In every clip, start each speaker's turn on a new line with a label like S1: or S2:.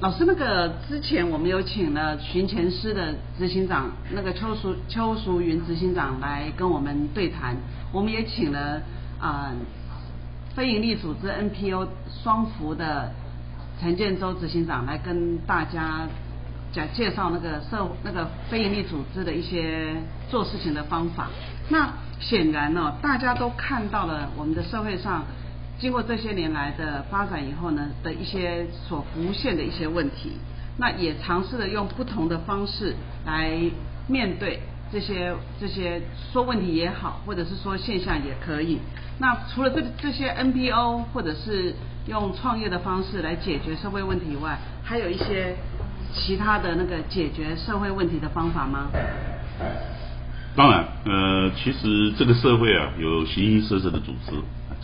S1: 老师，那个之前我们有请了寻前师的执行长，那个邱淑邱淑云执行长来跟我们对谈，我们也请了啊。非营利组织 NPO 双福的陈建州执行长来跟大家讲介绍那个社那个非营利组织的一些做事情的方法。那显然呢，大家都看到了我们的社会上经过这些年来的发展以后呢的一些所浮现的一些问题。那也尝试了用不同的方式来面对这些这些说问题也好，或者是说现象也可以。那除了这这些 NPO 或者是用创业的方式来解决社会问题以外，还有一些其他的那个解决社会问题的方法吗？
S2: 当然，呃，其实这个社会啊，有形形色色的组织，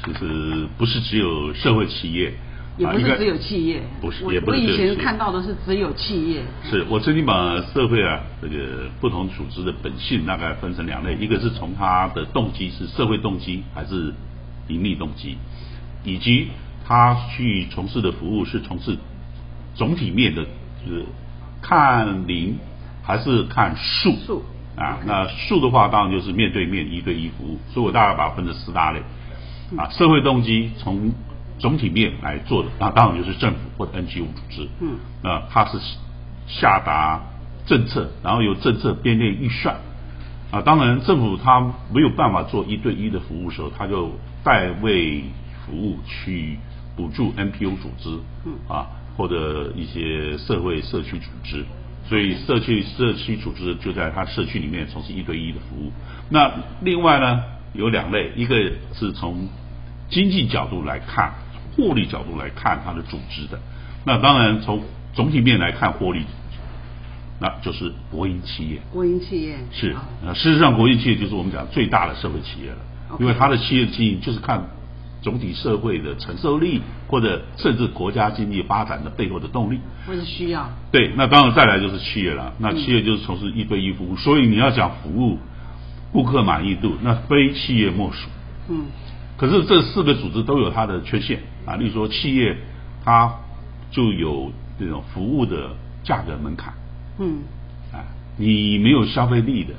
S2: 其实不是只有社会企业。
S1: 也不是只有企业，
S2: 不是，
S1: 我
S2: 我
S1: 以前看到的是只有企业。
S2: 是我曾经把社会啊这个不同组织的本性大概分成两类，一个是从它的动机是社会动机还是盈利动机，以及他去从事的服务是从事总体面的，就是看零还是看数。
S1: 数
S2: 啊，那数的话当然就是面对面一对一服务，所以我大概把它分成四大类。啊，社会动机从总体面来做的，那当然就是政府或者 NGO 组织。
S1: 嗯，
S2: 那它是下达政策，然后由政策编列预算。啊，当然政府它没有办法做一对一的服务时候，它就代为服务去补助 NPO 组织。
S1: 嗯，
S2: 啊，或者一些社会社区组织，所以社区社区组织就在他社区里面从事一对一的服务。那另外呢，有两类，一个是从经济角度来看。获利角度来看，它的组织的，那当然从总体面来看获利，那就是国营企业。
S1: 国营企业
S2: 是，呃，事实上国营企业就是我们讲最大的社会企业了，因为它的企业经营就是看总体社会的承受力，或者甚至国家经济发展的背后的动力，
S1: 或者需要。
S2: 对，那当然再来就是企业了，那企业就是从事一对一服务，所以你要讲服务顾客满意度，那非企业莫属。
S1: 嗯。
S2: 可是这四个组织都有它的缺陷啊，例如说企业它就有这种服务的价格门槛，
S1: 嗯，
S2: 啊，你没有消费力的，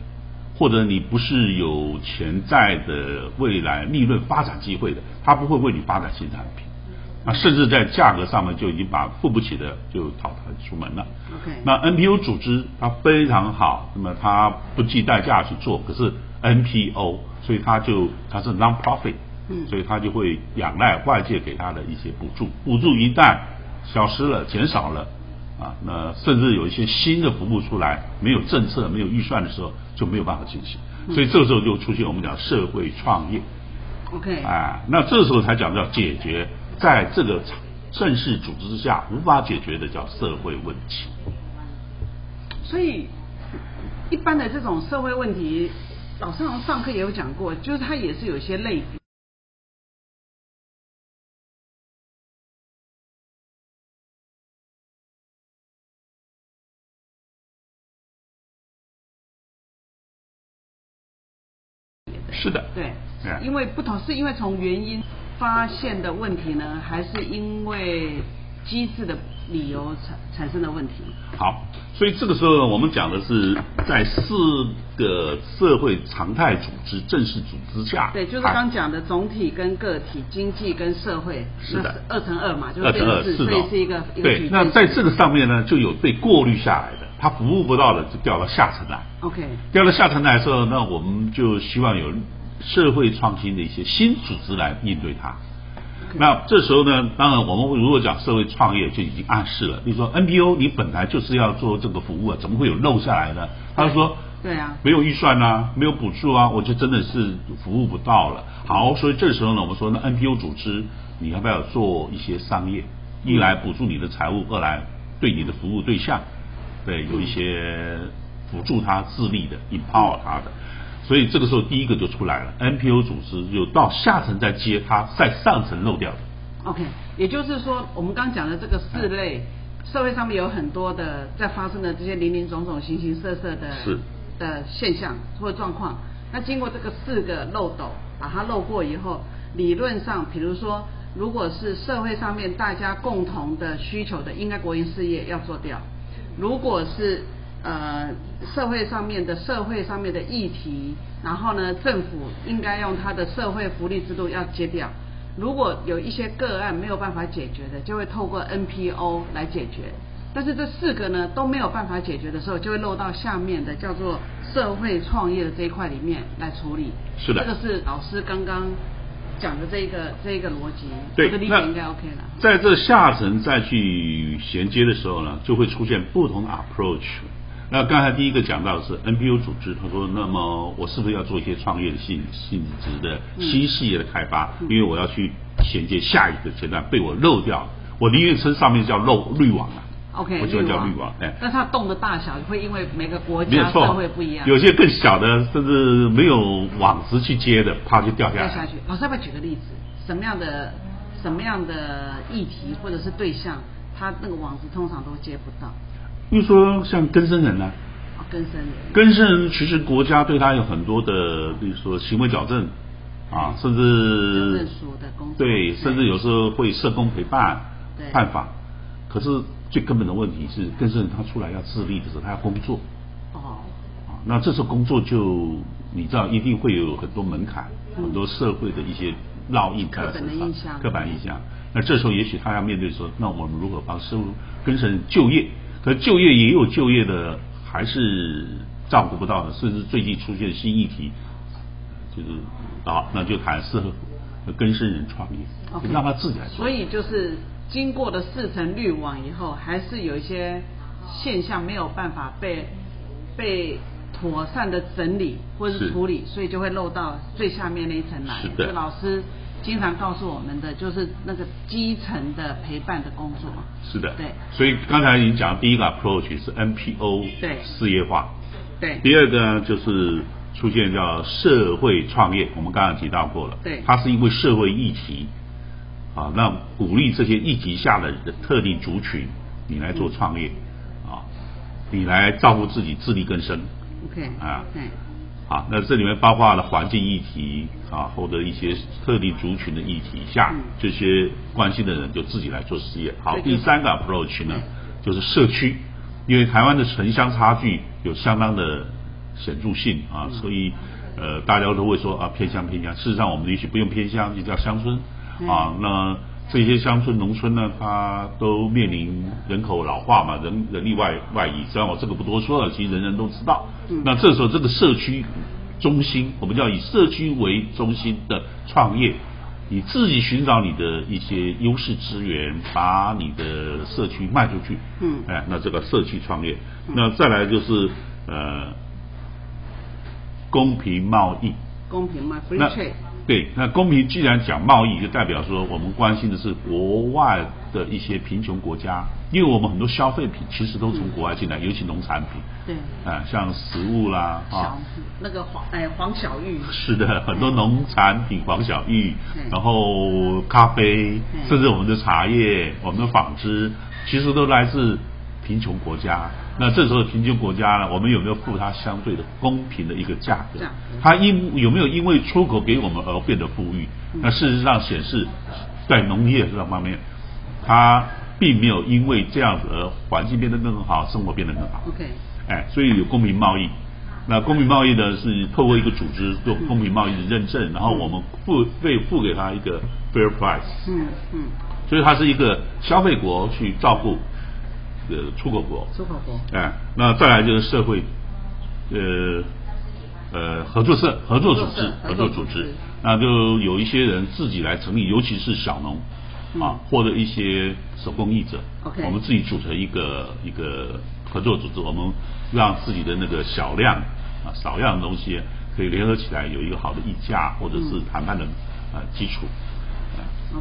S2: 或者你不是有潜在的未来利润发展机会的，它不会为你发展新产品，那，甚至在价格上面就已经把付不起的就淘汰出门了。
S1: OK，
S2: 那 NPO 组织它非常好，那么它不计代价去做，可是 NPO，所以它就它是 non-profit。
S1: 嗯，
S2: 所以他就会仰赖外界给他的一些补助，补助一旦消失了、减少了，啊，那甚至有一些新的服务出来，没有政策、没有预算的时候，就没有办法进行。所以这个时候就出现我们讲社会创业。
S1: OK，
S2: 啊，那这时候才讲到解决在这个正式组织之下无法解决的叫社会问题。
S1: 所以一般的这种社会问题，老师上课也有讲过，就是它也是有一些类比。
S2: 是的，
S1: 对，因为不同，是因为从原因发现的问题呢，还是因为机制的理由产产生的问题？
S2: 好，所以这个时候呢，我们讲的是在四个社会常态组织正式组织下，
S1: 对，就是刚讲的总体跟个体、经济跟社会，
S2: 是的，
S1: 二乘二嘛，就是
S2: 二乘二，是
S1: 所以是一个
S2: 对。那在这个上面呢，就有被过滤下来的。他服务不到的就掉到下层来。
S1: OK，
S2: 掉到下层来的时候，那我们就希望有社会创新的一些新组织来应对它。那这时候呢，当然我们如果讲社会创业，就已经暗示了。比如说 NPO，你本来就是要做这个服务啊，怎么会有漏下来呢？他说，
S1: 对啊，
S2: 没有预算啊，没有补助啊，我就真的是服务不到了。好，所以这时候呢，我们说那 NPO 组织，你要不要做一些商业？一来补助你的财务，二来对你的服务对象，对有一些辅助他自立的，empower 他的。所以这个时候第一个就出来了，NPO 组织就到下层再接它在上层漏掉的。
S1: OK，也就是说，我们刚讲的这个四类，社会上面有很多的在发生的这些零零总总、形形色色的
S2: 是
S1: 的现象或者状况。那经过这个四个漏斗，把它漏过以后，理论上，比如说，如果是社会上面大家共同的需求的，应该国营事业要做掉；如果是呃社会上面的社会上面的议题，然后呢，政府应该用它的社会福利制度要接掉。如果有一些个案没有办法解决的，就会透过 NPO 来解决。但是这四个呢都没有办法解决的时候，就会漏到下面的叫做社会创业的这一块里面来处理。
S2: 是的
S1: 这个是老师刚刚讲的这一个这一个逻辑，
S2: 对
S1: 我的理解应该 OK 了。
S2: 在这下层再去衔接的时候呢，就会出现不同的 approach。那刚才第一个讲到的是 N P U 组织，他说，那么我是不是要做一些创业的性性质的新事业的开发？
S1: 嗯
S2: 因为我要去衔接下一个阶段被我漏掉了，我宁愿称上面叫漏滤网啊。
S1: OK，
S2: 我喜欢叫滤网，哎。
S1: 那它洞的大小会因为每个国家
S2: 没错，
S1: 社会不一样，
S2: 有些更小的，甚至没有网子去接的，啪就掉下来。
S1: 掉下去。老师要不要举个例子？什么样的什么样的议题或者是对象，他那个网子通常都接不到？
S2: 比如说像更生人呢、
S1: 哦，更生人。
S2: 更生人其实国家对他有很多的，比如说行为矫正啊，甚至对，甚至有时候会社工陪伴
S1: 对
S2: 探访。可是最根本的问题是，更生人他出来要自立的时候，他要工作
S1: 哦，
S2: 啊，那这时候工作就你知道一定会有很多门槛，
S1: 嗯
S2: 很多社会的一些烙印在身上刻板印象。那这时候也许他要面对说，那我们如何帮收入更生人就业？可就业也有就业的，还是照顾不到的，甚至最近出现新议题，就是啊，那就谈适合跟生人创业让他自己来做。
S1: 所以就是经过了四层滤网以后，还是有一些现象没有办法被被妥善的整理或者是
S2: 是
S1: 处理，所以就会漏到最下面那一层来。
S2: 是的
S1: 就老师经常告诉我们的，就是那个基层的陪伴的工作。
S2: 是的，
S1: 对。
S2: 所以刚才已经讲，第一个 approach 是 NPO
S1: 对。
S2: 事业化，
S1: 对。
S2: 第二个呢，就是出现叫社会创业，我们刚刚提到过了。
S1: 对。
S2: 它是因为社会议题啊，那鼓励这些议题下的特定族群，你来做创业啊，你来照顾自己，自力更生。
S1: OK
S2: 啊
S1: 对
S2: 啊。那这里面包括了环境议题啊，或者一些特定族群的议题下，
S1: 嗯
S2: 这些关心的人就自己来做事业。好，第三个 approach 呢，就是社区，因为台湾的城乡差距有相当的显著性啊，所以呃大家都会说啊偏乡偏乡，事实上我们也许不用偏乡，就叫乡村啊。那这些乡村农村呢，它都面临人口老化嘛，人人力外外移，虽然我这个不多说了，其实人人都知道。
S1: 嗯
S2: 那这时候这个社区中心，我们叫以社区为中心的创业。你自己寻找你的一些优势资源，把你的社区卖出去。
S1: 嗯
S2: 哎，那这个社区创业，那再来就是呃公平贸易。
S1: 公平嘛，free
S2: 那
S1: trade。
S2: 对，那公平既然讲贸易，就代表说我们关心的是国外的一些贫穷国家，因为我们很多消费品其实都从国外进来，尤其农产品，
S1: 对，
S2: 啊，像食物啦啊，
S1: 那个黄哎黄小玉。
S2: 是的，很多农产品，黄小玉
S1: 嗯，
S2: 然后咖啡
S1: 嗯，
S2: 甚至我们的茶叶、我们的纺织，其实都来自贫穷国家。那这时候贫穷国家呢，我们有没有付它相对的公平的一个价格？它因有没有因为出口给我们而变得富裕？
S1: 嗯
S2: 那事实上显示，在农业这方面，它并没有因为这样子而环境变得更好，生活变得更好。
S1: OK，
S2: 哎，所以有公平贸易。那公平贸易呢，是透过一个组织做公平贸易的认证，然后我们付费付给他一个 fair price，
S1: 嗯嗯，
S2: 所以它是一个消费国去照顾呃出口国。
S1: 出口国。
S2: 哎，那再来就是社会，呃呃合作社、合作组织、合
S1: 作组织，
S2: 那就有一些人自己来成立，尤其是小农啊
S1: 嗯，
S2: 或者一些手工艺者。
S1: OK
S2: 我们自己组成一个一个合作组织，我们让自己的那个小量啊少量的东西可以联合起来，有一个好的议价或者是
S1: 嗯
S2: 谈判的呃基础。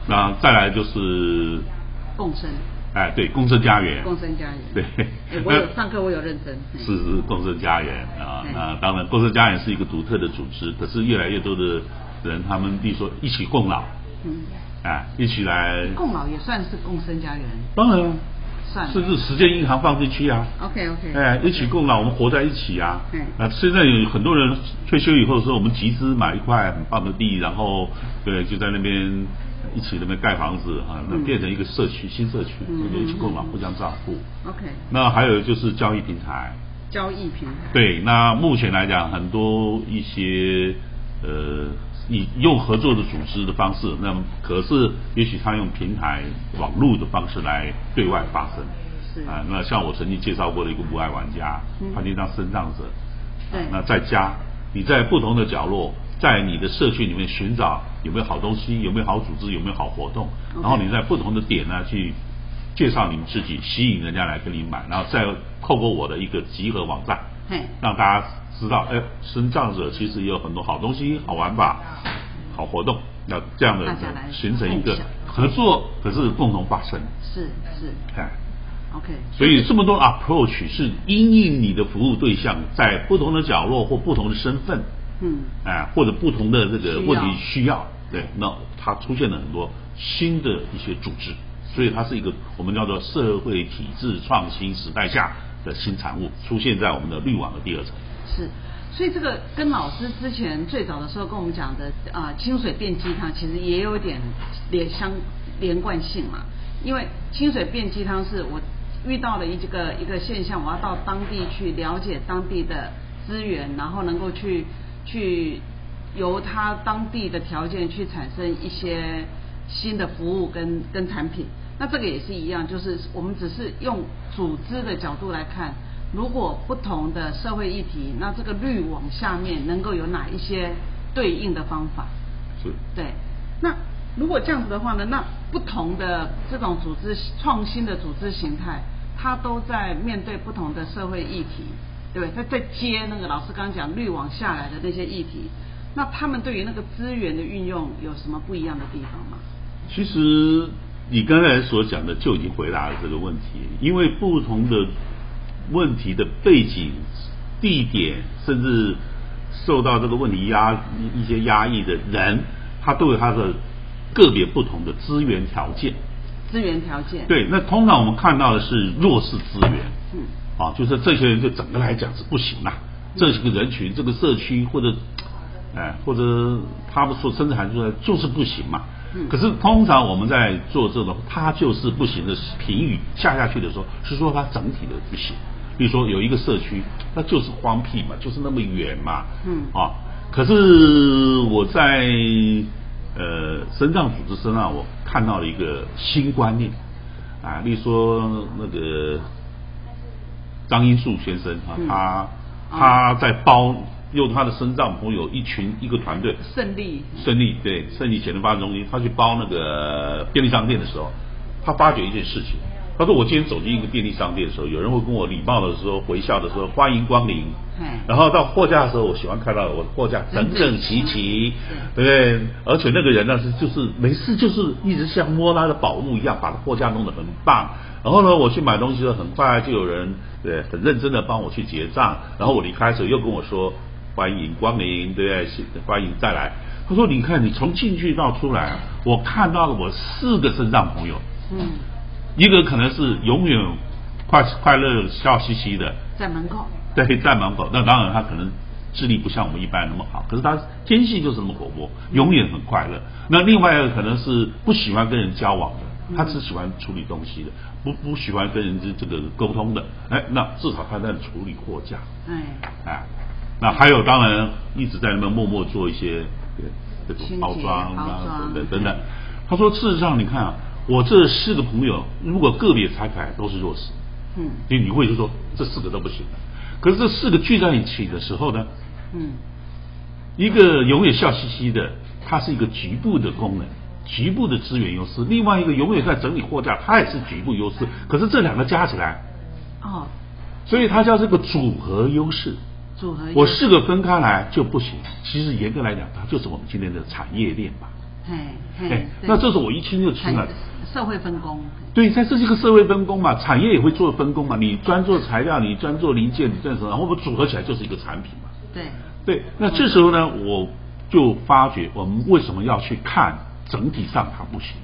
S2: 那再来就是
S1: 共生，
S2: 哎，对，共生家园，
S1: 共生家园，
S2: 对。
S1: 哎我有上课，我有认真，
S2: 是是共生家园啊
S1: 嗯，
S2: 那当然共生家园是一个独特的组织，可是越来越多的人，他们比如说一起共老，
S1: 嗯，
S2: 哎，一起来，
S1: 共老也算是共生家园，
S2: 当然啊
S1: 算
S2: 甚至时间银行放进去啊
S1: ，OK OK，
S2: 哎，一起共老，我们活在一起啊。
S1: 嗯。
S2: 那现在有很多人退休以后说，我们集资买一块很棒的地，然后对，就在那边一起那边盖房子啊，那
S1: 嗯。
S2: 变成一个社区新社区，
S1: 嗯
S2: 我们一起共老，
S1: 嗯
S2: 互相照顾。
S1: OK，
S2: 那还有就是交易平台，
S1: 交易平台，
S2: 对，那目前来讲，很多一些呃以用合作的组织的方式，那么可是也许他用平台网络的方式来对外发声。
S1: 是
S2: 啊，那像我曾经介绍过的一个无爱玩家，
S1: 嗯
S2: 他就当身障者。
S1: 对
S2: 啊那在家，你在不同的角落，在你的社区里面寻找有没有好东西，有没有好组织，有没有好活动，然后你在不同的点呢去介绍你们自己，吸引人家来跟你买，然后再透过我的一个集合网站，
S1: 嘿，
S2: 让大家知道，哎，身障者其实也有很多好东西、好玩法、好活动，那这样的形成一个合作，可是共同发生，
S1: 是是。
S2: 哎。
S1: OK，
S2: 所以这么多 approach 是因应你的服务对象在不同的角落或不同的身份，
S1: 嗯。
S2: 哎，或者不同的这个问题需要，对，那它出现了很多新的一些组织，所以它是一个我们叫做社会体制创新时代下的新产物，出现在我们的滤网的第二层。
S1: 是，所以这个跟老师之前最早的时候跟我们讲的啊、清水变鸡汤，其实也有点连相连贯性嘛。因为清水变鸡汤是我遇到了一个一个现象，我要到当地去了解当地的资源，然后能够去去由他当地的条件去产生一些新的服务跟跟产品。那这个也是一样，就是我们只是用组织的角度来看，如果不同的社会议题，那这个滤网下面能够有哪一些对应的方法？
S2: 是，
S1: 对，那如果这样子的话呢，那不同的这种组织创新的组织形态，它都在面对不同的社会议题，对不对？在在接那个老师刚刚讲滤网下来的那些议题，那他们对于那个资源的运用有什么不一样的地方吗？
S2: 其实你刚才所讲的就已经回答了这个问题，因为不同的问题的背景、地点，甚至受到这个问题压一些压抑的人，他都有他的个别不同的资源条件。
S1: 资源条件，，
S2: 对，那通常我们看到的是弱势资源，
S1: 嗯，
S2: 啊，就是这些人就整个来讲是不行啦，这个人群、这个社区或者，哎，或者他们说甚至还说就是不行嘛。
S1: 嗯
S2: 可是通常我们在做这种他就是不行的评语下下去的时候，是说他整体的不行。比如说有一个社区，那就是荒僻嘛，就是那么远嘛，
S1: 嗯。
S2: 啊，可是我在呃身障组织身上，我看到了一个新观念啊，例如说那个张英树先生啊，
S1: 嗯。
S2: 他他在包用他的身障朋友一群一个团队，
S1: 胜利，
S2: 胜利对胜利潜能发展中心，他去包那个便利商店的时候，他发觉一件事情。他说：“我今天走进一个便利商店的时候，有人会跟我礼貌的时候微笑的时候欢迎光临，然后到货架的时候，我喜欢看到我的货架整整齐齐，对不对？而且那个人呢是就是没事就是一直像摸他的宝物一样，把货架弄得很棒。然后呢，我去买东西的时候，很快就有人对很认真的帮我去结账，然后我离开的时候又跟我说欢迎光临，对不对？是欢迎再来。他说：“你看，你从进去到出来，我看到了我四个身障朋友，
S1: 嗯，
S2: 一个可能是永远快快乐笑嘻嘻的，
S1: 在门口，
S2: 对，在门口。那当然他可能智力不像我们一般人那么好，可是他天性就是那么活泼，永远很快乐。那另外一个可能是不喜欢跟人交往的，他只喜欢处理东西的，不不喜欢跟人这这个沟通的。哎，那至少他在处理货架。
S1: 哎，
S2: 哎，那还有当然一直在那边默默做一些对这种包装啊
S1: 装
S2: 等等等等。他说，事实上你看啊，我这四个朋友如果个别拆开都是弱势，
S1: 嗯
S2: 因为你会就说这四个都不行的。可是这四个聚在一起的时候呢，
S1: 嗯，
S2: 一个永远笑嘻嘻的，它是一个局部的功能。局部的资源优势，另外一个永远在整理货架，它也是局部优势。可是这两个加起来，
S1: 哦，
S2: 所以它叫这个组合优势。
S1: 组合优势，
S2: 我四个分开来就不行。其实严格来讲，它就是我们今天的产业链吧。哎，
S1: 对
S2: 那这是我一听就出来
S1: 产，社会分工。
S2: 对，在这是一个社会分工嘛，产业也会做分工嘛。你专做材料，你专做零件，你专什么，然后我们组合起来就是一个产品嘛。
S1: 对。
S2: 对，那这时候呢，我就发觉我们为什么要去看整体上它不行？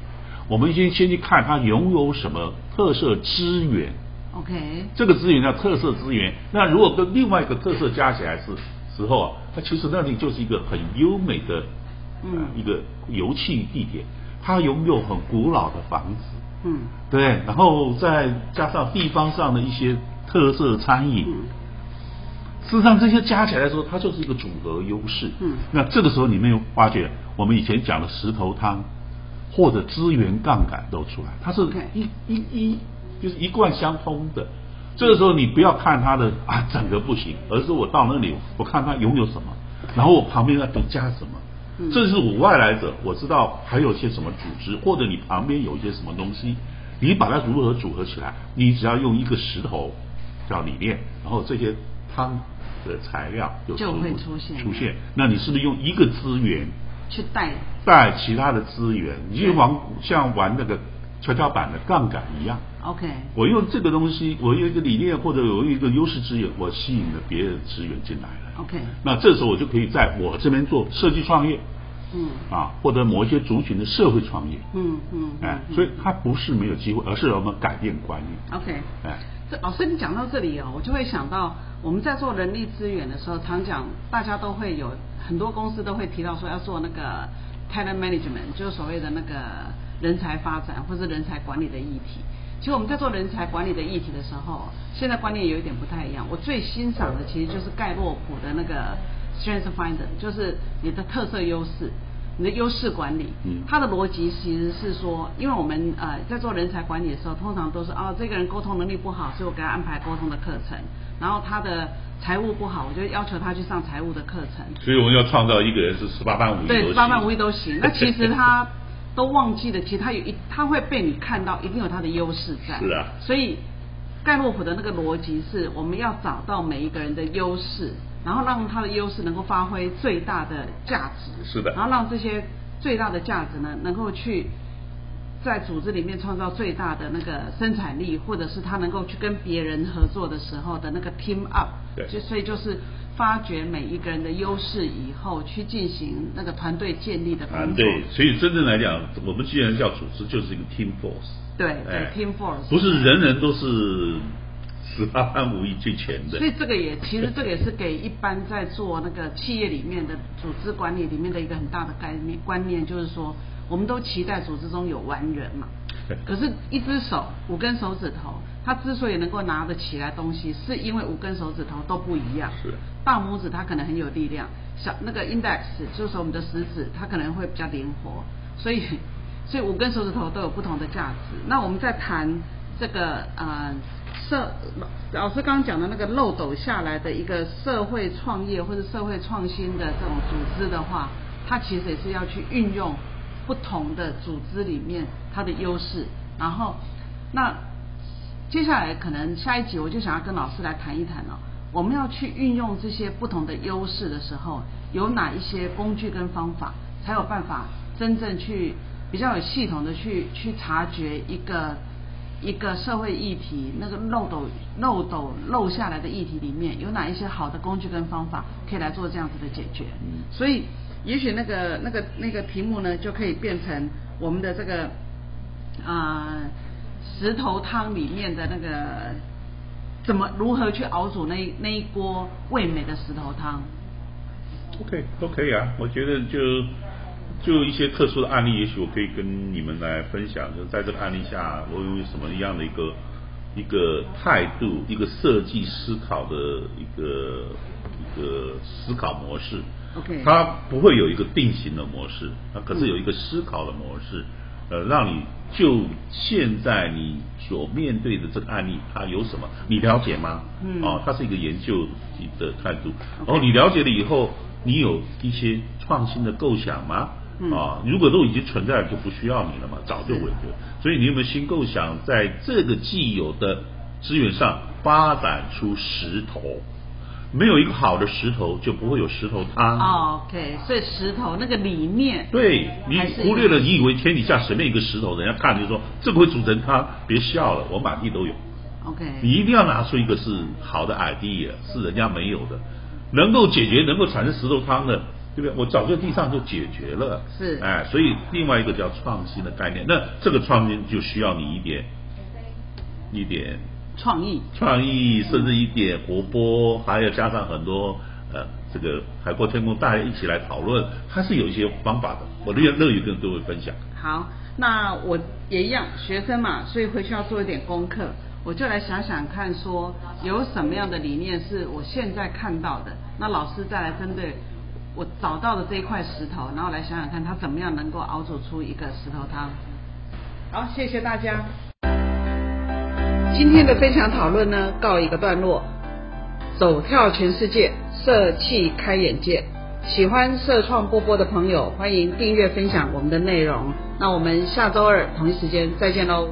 S2: 我们先先去看它拥有什么特色资源。
S1: OK。
S2: 这个资源叫特色资源。那如果跟另外一个特色加起来是时候啊，它其实那里就是一个很优美的，嗯，一个油气地点。它拥有很古老的房子。嗯。对，然后再加上地方上的一些特色餐饮。事实上，这些加起来说，它就是一个组合优势。嗯，那这个时候你没有发觉，我们以前讲的石头汤或者资源杠杆都出来，它是一一一就是一贯相通的。这个时候你不要看它的啊整个不行，而是我到那里我看它拥有什么，然后我旁边要都加什么。这是我外来者，我知道还有些什么组织，或者你旁边有一些什么东西，你把它如何组合起来，你只要用一个石头叫理念，然后这些汤。的材料
S1: 就会出现
S2: 出现，那你是不是用一个资源
S1: 去带
S2: 带其他的资源？你就玩像玩那个跷跷板的杠杆一样。
S1: OK，
S2: 我用这个东西，我有一个理念或者有一个优势资源，我吸引了别的资源进来了。
S1: OK，
S2: 那这时候我就可以在我这边做设计创业。嗯啊，或者某一些族群的社会创业。嗯嗯，哎，所以它不是没有机会，而是我们改变观念。
S1: OK，哎，这老师你讲到这里哦，我就会想到。我们在做人力资源的时候，常讲大家都会有很多公司都会提到说要做那个 talent management，就是所谓的那个人才发展或是人才管理的议题。其实我们在做人才管理的议题的时候，现在观念有一点不太一样。我最欣赏的其实就是盖洛普的那个 strength finder，就是你的特色优势。你的优势管理，嗯，它的逻辑其实是说，因为我们呃在做人才管理的时候，通常都是哦这个人沟通能力不好，所以我给他安排沟通的课程，然后他的财务不好，我就要求他去上财务的课程。
S2: 所以我们要创造一个人是十八般武艺
S1: 对，十八般武艺都行。那其实他都忘记了，其实他有一他会被你看到，一定有他的优势在。
S2: 是啊。
S1: 所以盖洛普的那个逻辑是，我们要找到每一个人的优势。然后让他的优势能够发挥最大的价值，
S2: 是的。
S1: 然后让这些最大的价值呢，能够去在组织里面创造最大的那个生产力，或者是他能够去跟别人合作的时候的那个 team up。
S2: 对。
S1: 就所以就是发掘每一个人的优势以后，去进行那个团队建立的工作。
S2: 啊，对。所以真正来讲，我们既然叫组织，就是一个 team force。
S1: 对对，team force。
S2: 不是人人都是。十八般武艺最全的，
S1: 所以这个也其实这个也是给一般在做那个企业里面的组织管理里面的一个很大的概念观念，就是说我们都期待组织中有完人嘛。可是，一只手五根手指头，他之所以能够拿得起来东西，是因为五根手指头都不一样。
S2: 是。
S1: 大拇指它可能很有力量，小那个 index 就是我们的食指，它可能会比较灵活。所以，所以五根手指头都有不同的价值。那我们在谈这个呃。社老师刚刚讲的那个漏斗下来的一个社会创业或者社会创新的这种组织的话，它其实也是要去运用不同的组织里面它的优势。然后，那接下来可能下一集我就想要跟老师来谈一谈了。我们要去运用这些不同的优势的时候，有哪一些工具跟方法，才有办法真正去比较有系统的去去察觉一个。一个社会议题，那个漏斗漏斗漏下来的议题里面有哪一些好的工具跟方法可以来做这样子的解决？嗯，所以也许那个那个那个题目呢，就可以变成我们的这个啊石头汤里面的那个怎么如何去熬煮那那一锅味美的石头汤
S2: ？OK，都可以啊，我觉得就。就一些特殊的案例，也许我可以跟你们来分享。就在这个案例下，我有什么样的一个一个态度，一个设计思考的一个一个思考模式。
S1: OK，
S2: 它不会有一个定型的模式，它可是有一个思考的模式，呃，让你就现在你所面对的这个案例，它有什么，你了解吗？嗯，哦，它是一个研究的态度。然后你了解了以后，你有一些创新的构想吗？啊，如果都已经存在，就不需要你了嘛，早就委托。所以你有没有新构想，在这个既有的资源上发展出石头？没有一个好的石头，就不会有石头汤。
S1: 哦 OK，所以石头那个理念，
S2: 对你忽略了，你以为天底下随便一个石头，人家看就说这个会煮成汤，别笑了，我满地都有。
S1: OK，
S2: 你一定要拿出一个是好的 idea，是人家没有的，能够解决、能够产生石头汤的，对不对？我早就地上就解决了。
S1: 是
S2: 哎，所以另外一个叫创新的概念，那这个创新就需要你一点一点
S1: 创意，
S2: 创意，甚至一点活泼，还有加上很多呃这个海阔天空，大家一起来讨论，它是有一些方法的，我乐乐于跟各位分享。
S1: 好，那我也一样，学生嘛，所以回去要做一点功课，我就来想想看，说有什么样的理念是我现在看到的，那老师再来针对我找到的这一块石头，然后来想想看，它怎么样能够熬煮出一个石头汤。好，谢谢大家。今天的分享讨论呢，告一个段落。走跳全世界，社气开眼界。喜欢社创波波的朋友，欢迎订阅分享我们的内容。那我们下周二同一时间再见喽。